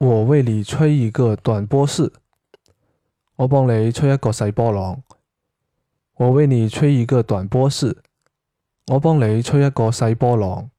我为你吹一个短波士。我帮你吹一个细波浪。我为你吹一个短波士。我帮你吹一个细波浪。